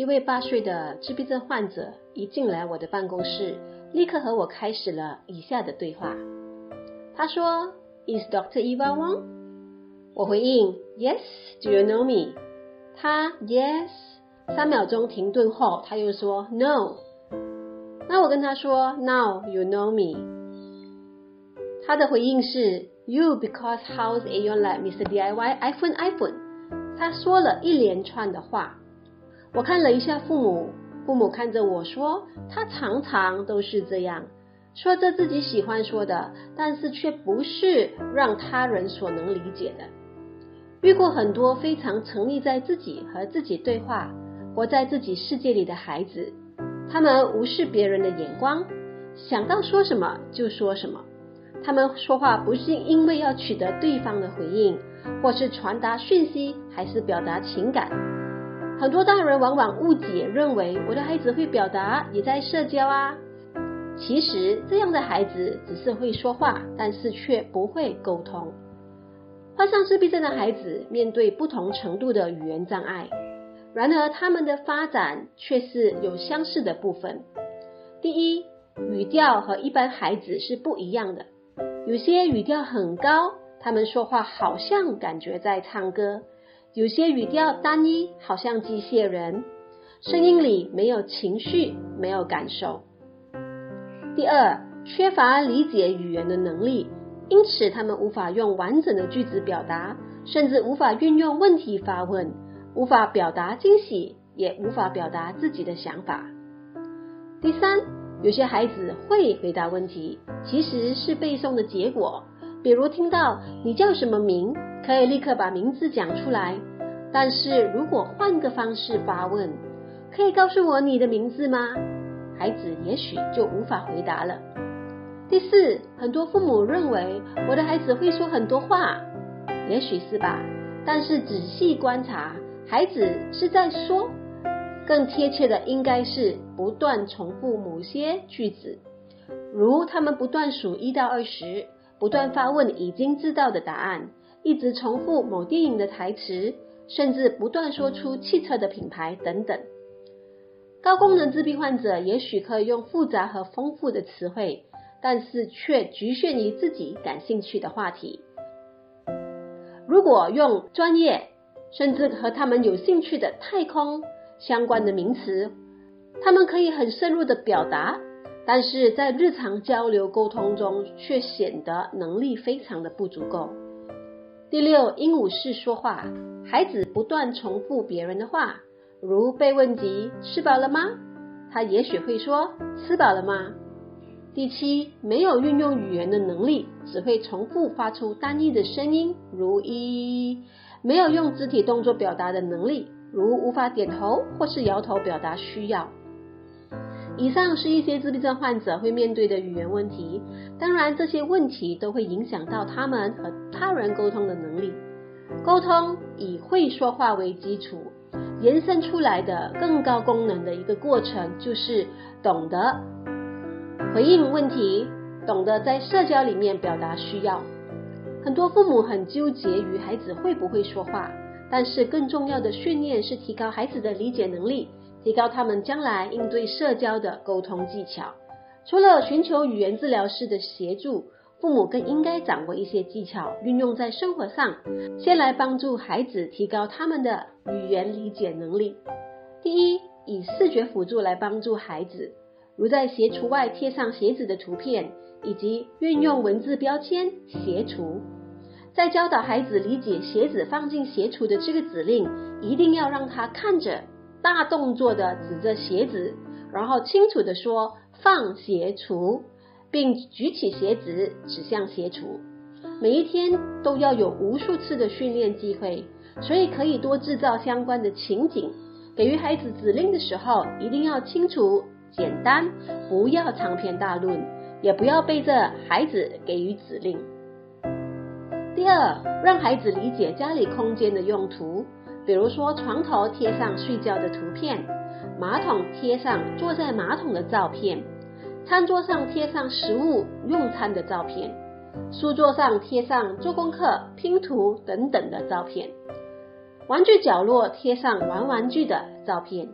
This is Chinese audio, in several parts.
一位八岁的自闭症患者一进来我的办公室，立刻和我开始了以下的对话。他说：“Is Doctor Eva Wong？” 我回应：“Yes. Do you know me？” 他 “Yes。”三秒钟停顿后，他又说：“No。”那我跟他说：“Now you know me。”他的回应是：“You because how's Aeon like Mr. DIY iPhone iPhone？” 他说了一连串的话。我看了一下父母，父母看着我说：“他常常都是这样，说着自己喜欢说的，但是却不是让他人所能理解的。”遇过很多非常沉溺在自己和自己对话，活在自己世界里的孩子，他们无视别人的眼光，想到说什么就说什么。他们说话不是因为要取得对方的回应，或是传达讯息，还是表达情感。很多大人往往误解，认为我的孩子会表达，也在社交啊。其实这样的孩子只是会说话，但是却不会沟通。患上自闭症的孩子面对不同程度的语言障碍，然而他们的发展却是有相似的部分。第一，语调和一般孩子是不一样的，有些语调很高，他们说话好像感觉在唱歌。有些语调单一，好像机械人，声音里没有情绪，没有感受。第二，缺乏理解语言的能力，因此他们无法用完整的句子表达，甚至无法运用问题发问，无法表达惊喜，也无法表达自己的想法。第三，有些孩子会回答问题，其实是背诵的结果，比如听到你叫什么名？可以立刻把名字讲出来，但是如果换个方式发问，可以告诉我你的名字吗？孩子也许就无法回答了。第四，很多父母认为我的孩子会说很多话，也许是吧，但是仔细观察，孩子是在说，更贴切的应该是不断重复某些句子，如他们不断数一到二十，不断发问已经知道的答案。一直重复某电影的台词，甚至不断说出汽车的品牌等等。高功能自闭患者也许可以用复杂和丰富的词汇，但是却局限于自己感兴趣的话题。如果用专业，甚至和他们有兴趣的太空相关的名词，他们可以很深入的表达，但是在日常交流沟通中却显得能力非常的不足够。第六，鹦鹉式说话，孩子不断重复别人的话，如被问及吃饱了吗？他也许会说吃饱了吗？第七，没有运用语言的能力，只会重复发出单一的声音，如一，没有用肢体动作表达的能力，如无法点头或是摇头表达需要。以上是一些自闭症患者会面对的语言问题，当然这些问题都会影响到他们和他人沟通的能力。沟通以会说话为基础，延伸出来的更高功能的一个过程，就是懂得回应问题，懂得在社交里面表达需要。很多父母很纠结于孩子会不会说话，但是更重要的训练是提高孩子的理解能力。提高他们将来应对社交的沟通技巧。除了寻求语言治疗师的协助，父母更应该掌握一些技巧，运用在生活上，先来帮助孩子提高他们的语言理解能力。第一，以视觉辅助来帮助孩子，如在鞋橱外贴上鞋子的图片，以及运用文字标签“鞋橱”。在教导孩子理解鞋子放进鞋橱的这个指令，一定要让他看着。大动作的指着鞋子，然后清楚地说“放鞋橱”，并举起鞋子指向鞋橱。每一天都要有无数次的训练机会，所以可以多制造相关的情景。给予孩子指令的时候，一定要清楚、简单，不要长篇大论，也不要背着孩子给予指令。第二，让孩子理解家里空间的用途。比如说，床头贴上睡觉的图片，马桶贴上坐在马桶的照片，餐桌上贴上食物用餐的照片，书桌上贴上做功课、拼图等等的照片，玩具角落贴上玩玩具的照片，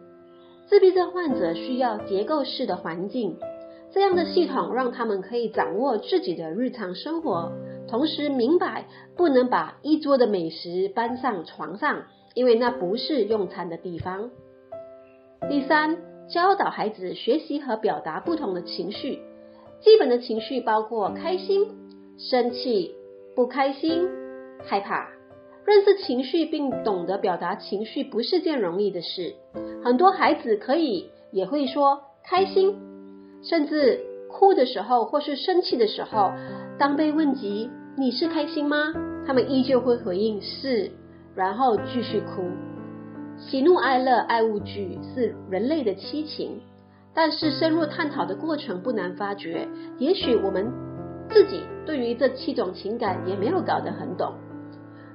自闭症患者需要结构式的环境，这样的系统让他们可以掌握自己的日常生活，同时明白不能把一桌的美食搬上床上，因为那不是用餐的地方。第三，教导孩子学习和表达不同的情绪，基本的情绪包括开心、生气、不开心、害怕。认识情绪并懂得表达情绪不是件容易的事。很多孩子可以也会说开心，甚至哭的时候或是生气的时候，当被问及你是开心吗？他们依旧会回应是，然后继续哭。喜怒哀乐、爱恶惧是人类的七情，但是深入探讨的过程不难发觉，也许我们自己对于这七种情感也没有搞得很懂。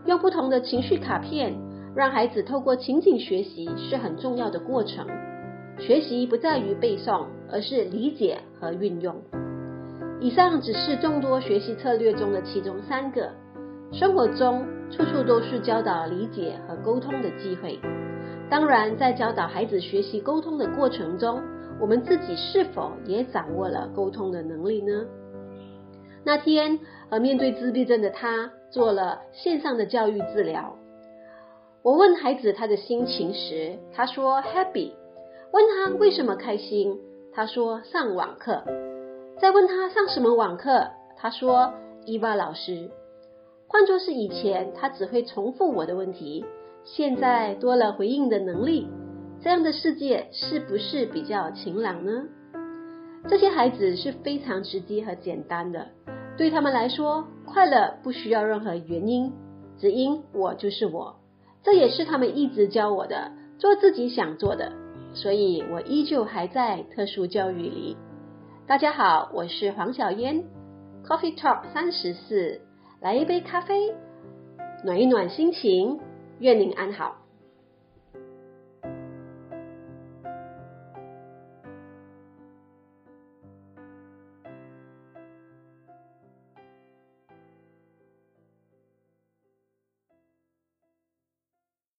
用不同的情绪卡片，让孩子透过情景学习是很重要的过程。学习不在于背诵，而是理解和运用。以上只是众多学习策略中的其中三个。生活中处处都是教导理解和沟通的机会。当然，在教导孩子学习沟通的过程中，我们自己是否也掌握了沟通的能力呢？那天，和面对自闭症的他做了线上的教育治疗。我问孩子他的心情时，他说 happy。问他为什么开心，他说上网课。再问他上什么网课，他说伊娃老师。换作是以前，他只会重复我的问题，现在多了回应的能力。这样的世界是不是比较晴朗呢？这些孩子是非常直接和简单的。对他们来说，快乐不需要任何原因，只因我就是我。这也是他们一直教我的，做自己想做的。所以我依旧还在特殊教育里。大家好，我是黄小嫣，Coffee Talk 三十四，来一杯咖啡，暖一暖心情。愿您安好。